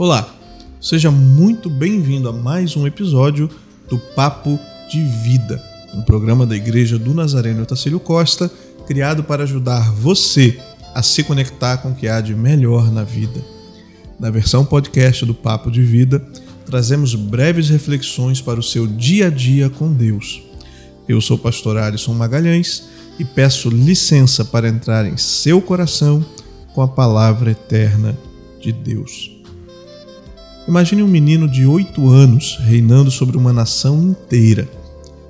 Olá, seja muito bem-vindo a mais um episódio do Papo de Vida, um programa da Igreja do Nazareno Otacílio Costa, criado para ajudar você a se conectar com o que há de melhor na vida. Na versão podcast do Papo de Vida, trazemos breves reflexões para o seu dia a dia com Deus. Eu sou o pastor Alisson Magalhães e peço licença para entrar em seu coração com a palavra eterna de Deus. Imagine um menino de 8 anos reinando sobre uma nação inteira.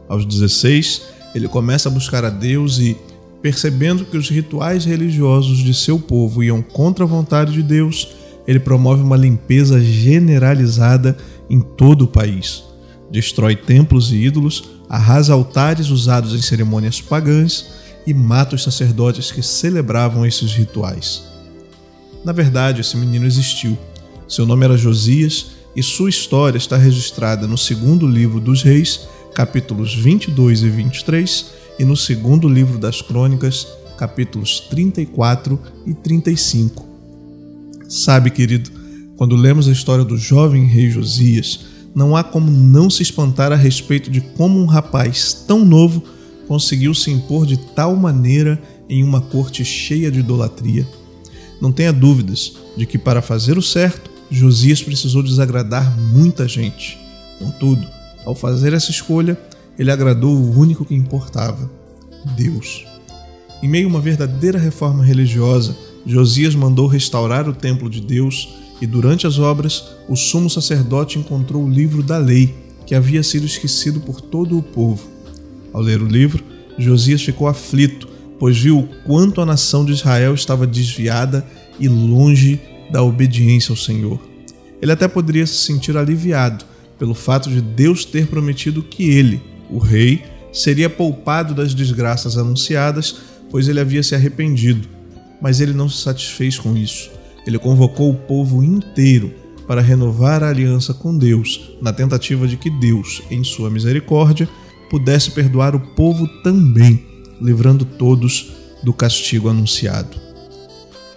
Aos 16, ele começa a buscar a Deus e, percebendo que os rituais religiosos de seu povo iam contra a vontade de Deus, ele promove uma limpeza generalizada em todo o país. Destrói templos e ídolos, arrasa altares usados em cerimônias pagãs e mata os sacerdotes que celebravam esses rituais. Na verdade, esse menino existiu seu nome era Josias e sua história está registrada no segundo livro dos Reis, capítulos 22 e 23, e no segundo livro das Crônicas, capítulos 34 e 35. Sabe, querido, quando lemos a história do jovem rei Josias, não há como não se espantar a respeito de como um rapaz tão novo conseguiu se impor de tal maneira em uma corte cheia de idolatria. Não tenha dúvidas de que, para fazer o certo, Josias precisou desagradar muita gente. Contudo, ao fazer essa escolha, ele agradou o único que importava: Deus. Em meio a uma verdadeira reforma religiosa, Josias mandou restaurar o templo de Deus e, durante as obras, o sumo sacerdote encontrou o livro da lei, que havia sido esquecido por todo o povo. Ao ler o livro, Josias ficou aflito, pois viu o quanto a nação de Israel estava desviada e longe da obediência ao Senhor. Ele até poderia se sentir aliviado pelo fato de Deus ter prometido que ele, o rei, seria poupado das desgraças anunciadas, pois ele havia se arrependido. Mas ele não se satisfez com isso. Ele convocou o povo inteiro para renovar a aliança com Deus, na tentativa de que Deus, em sua misericórdia, pudesse perdoar o povo também, livrando todos do castigo anunciado.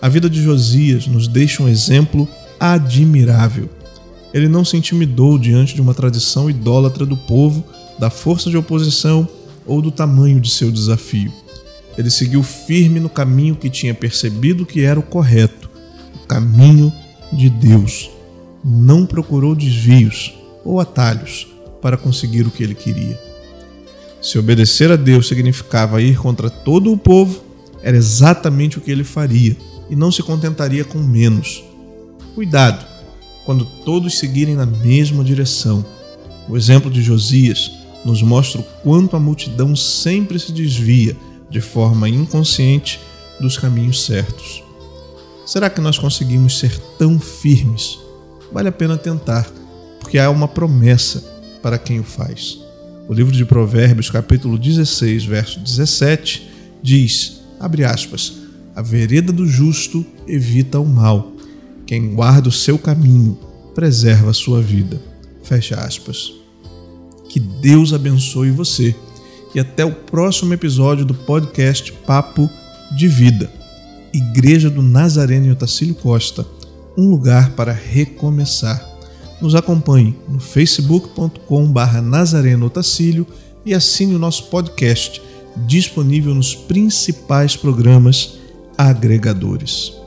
A vida de Josias nos deixa um exemplo admirável. Ele não se intimidou diante de uma tradição idólatra do povo, da força de oposição ou do tamanho de seu desafio. Ele seguiu firme no caminho que tinha percebido que era o correto, o caminho de Deus. Não procurou desvios ou atalhos para conseguir o que ele queria. Se obedecer a Deus significava ir contra todo o povo, era exatamente o que ele faria e não se contentaria com menos. Cuidado quando todos seguirem na mesma direção. O exemplo de Josias nos mostra o quanto a multidão sempre se desvia de forma inconsciente dos caminhos certos. Será que nós conseguimos ser tão firmes? Vale a pena tentar, porque há uma promessa para quem o faz. O livro de Provérbios, capítulo 16, verso 17, diz, abre aspas, a vereda do justo evita o mal. Quem guarda o seu caminho preserva a sua vida. Fecha aspas. Que Deus abençoe você e até o próximo episódio do podcast Papo de Vida. Igreja do Nazareno Otacílio Costa, um lugar para recomeçar. Nos acompanhe no facebook.com/barra Nazareno Otacílio e assine o nosso podcast, disponível nos principais programas agregadores.